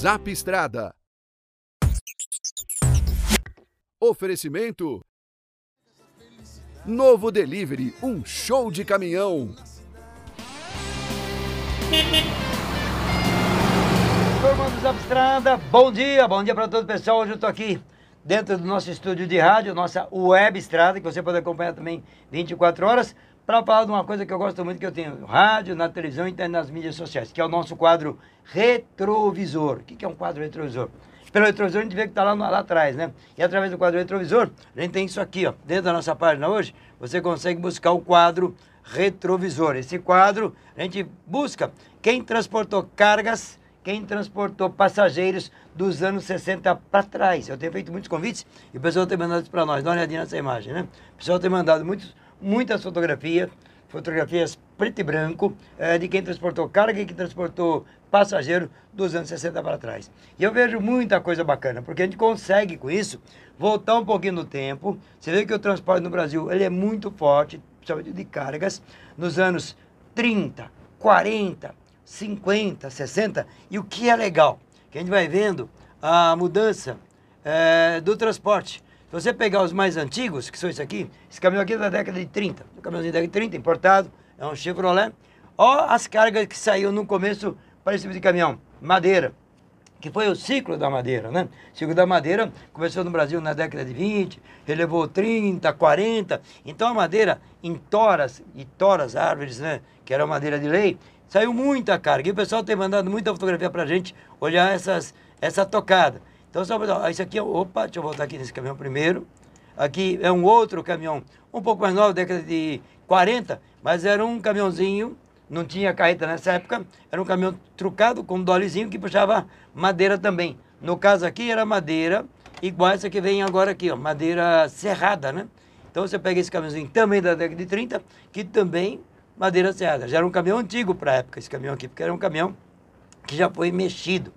Zap Estrada. Oferecimento. Novo Delivery, um show de caminhão. Turma do Zap Estrada, bom dia, bom dia para todo o pessoal. Hoje eu estou aqui dentro do nosso estúdio de rádio, nossa web estrada, que você pode acompanhar também 24 horas, para falar de uma coisa que eu gosto muito, que eu tenho rádio, na televisão e nas mídias sociais, que é o nosso quadro retrovisor. O que é um quadro retrovisor? Pelo retrovisor a gente vê que está lá, lá atrás, né? E através do quadro retrovisor, a gente tem isso aqui, ó. Dentro da nossa página hoje, você consegue buscar o quadro retrovisor. Esse quadro, a gente busca quem transportou cargas quem transportou passageiros dos anos 60 para trás. Eu tenho feito muitos convites e o pessoal tem mandado isso para nós. Dá uma olhadinha nessa imagem, né? O pessoal tem mandado muitos, muitas fotografias, fotografias preto e branco, é, de quem transportou carga e quem transportou passageiro dos anos 60 para trás. E eu vejo muita coisa bacana, porque a gente consegue com isso voltar um pouquinho no tempo. Você vê que o transporte no Brasil ele é muito forte, principalmente de cargas, nos anos 30, 40, 50, 60. E o que é legal? Que a gente vai vendo a mudança é, do transporte. Se você pegar os mais antigos, que são esse aqui, esse caminhão aqui é da década de 30, um caminhãozinho da década de 30, importado, é um Chevrolet. Ó as cargas que saíram no começo para esse tipo de caminhão. Madeira, que foi o ciclo da madeira, né? O ciclo da madeira começou no Brasil na década de 20, relevou 30, 40. Então a madeira em toras, e toras, árvores, né? Que era madeira de lei, Saiu muita carga. E o pessoal tem mandado muita fotografia pra gente olhar essas, essa tocada. Então, só para isso aqui, opa, deixa eu voltar aqui nesse caminhão primeiro. Aqui é um outro caminhão, um pouco mais novo, década de 40, mas era um caminhãozinho, não tinha carreta nessa época, era um caminhão trucado com um dolezinho que puxava madeira também. No caso aqui era madeira, igual essa que vem agora aqui, ó, madeira serrada, né? Então você pega esse caminhãozinho também da década de 30, que também madeira serrada. Já era um caminhão antigo para a época, esse caminhão aqui, porque era um caminhão que já foi mexido.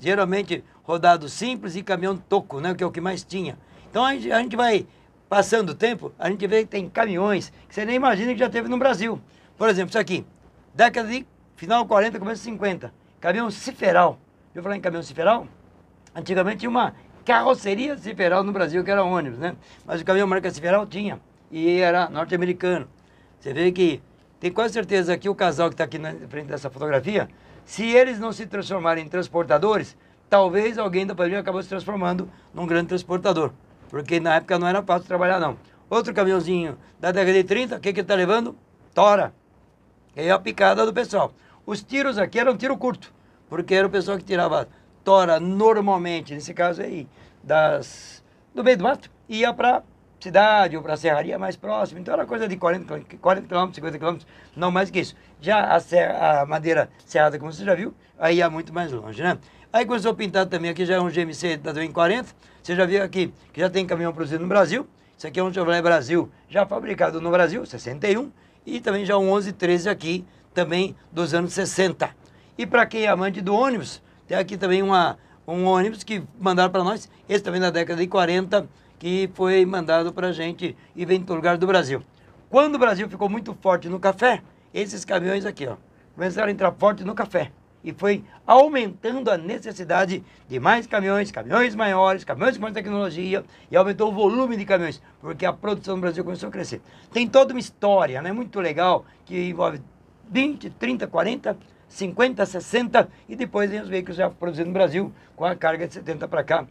Geralmente rodado simples e caminhão toco, né, que é o que mais tinha. Então a gente, a gente vai passando o tempo, a gente vê que tem caminhões que você nem imagina que já teve no Brasil. Por exemplo, isso aqui, década de final 40, começo 50, caminhão ciferal. Eu falar em caminhão ciferal? Antigamente tinha uma carroceria ciferal no Brasil, que era ônibus, né? Mas o caminhão marca ciferal tinha, e era norte-americano. Você vê que tem quase certeza que o casal que está aqui na frente dessa fotografia, se eles não se transformarem em transportadores, talvez alguém da família acabou se transformando num grande transportador. Porque na época não era fácil trabalhar, não. Outro caminhãozinho da década de 30, o que, que está levando? Tora. É a picada do pessoal. Os tiros aqui eram tiro curto, porque era o pessoal que tirava tora normalmente, nesse caso aí, das, do meio do mato, ia para cidade ou para a serraria mais próxima. Então era coisa de 40, 40 km, 50 km, não mais que isso. Já a, serra, a madeira serrada, como você já viu, aí ia muito mais longe, né? Aí começou a pintar também, aqui já é um GMC da 40, você já viu aqui que já tem caminhão produzido no Brasil. Isso aqui é um Chevrolet Brasil, já fabricado no Brasil, 61, e também já um 1113 aqui, também dos anos 60. E para quem é amante do ônibus, tem aqui também uma, um ônibus que mandaram para nós, esse também da década de 40, que foi mandado para a gente e vem em todo lugar do Brasil. Quando o Brasil ficou muito forte no café, esses caminhões aqui, ó, começaram a entrar forte no café. E foi aumentando a necessidade de mais caminhões, caminhões maiores, caminhões com mais tecnologia, e aumentou o volume de caminhões, porque a produção no Brasil começou a crescer. Tem toda uma história, né, muito legal, que envolve 20, 30, 40, 50, 60, e depois vem os veículos já produzidos no Brasil, com a carga de 70 para cá,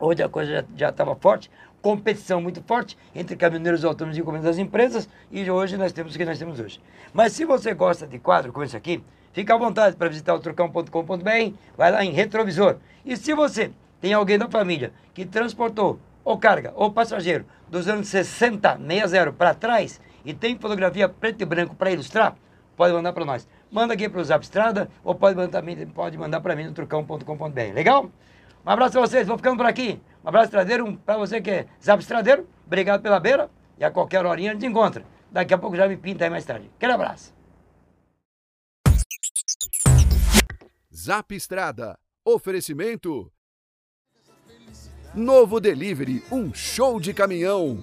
onde a coisa já estava forte, competição muito forte entre caminhoneiros autônomos e encomendas das empresas, e hoje nós temos o que nós temos hoje. Mas se você gosta de quadro como esse aqui, fica à vontade para visitar o trucão.com.br, vai lá em retrovisor. E se você tem alguém da família que transportou ou carga ou passageiro dos anos 60, 60 para trás e tem fotografia preto e branco para ilustrar, pode mandar para nós. Manda aqui para o Zap Estrada ou pode mandar, pode mandar para mim no trucão.com.br. Legal? Um abraço a vocês, vou ficando por aqui. Um abraço estradeiro, um, para você que é Zap Estradeiro. Obrigado pela beira e a qualquer horinha a gente encontra. Daqui a pouco já me pinta aí mais tarde. Aquele abraço. Zap Estrada. Oferecimento. Novo Delivery, um show de caminhão.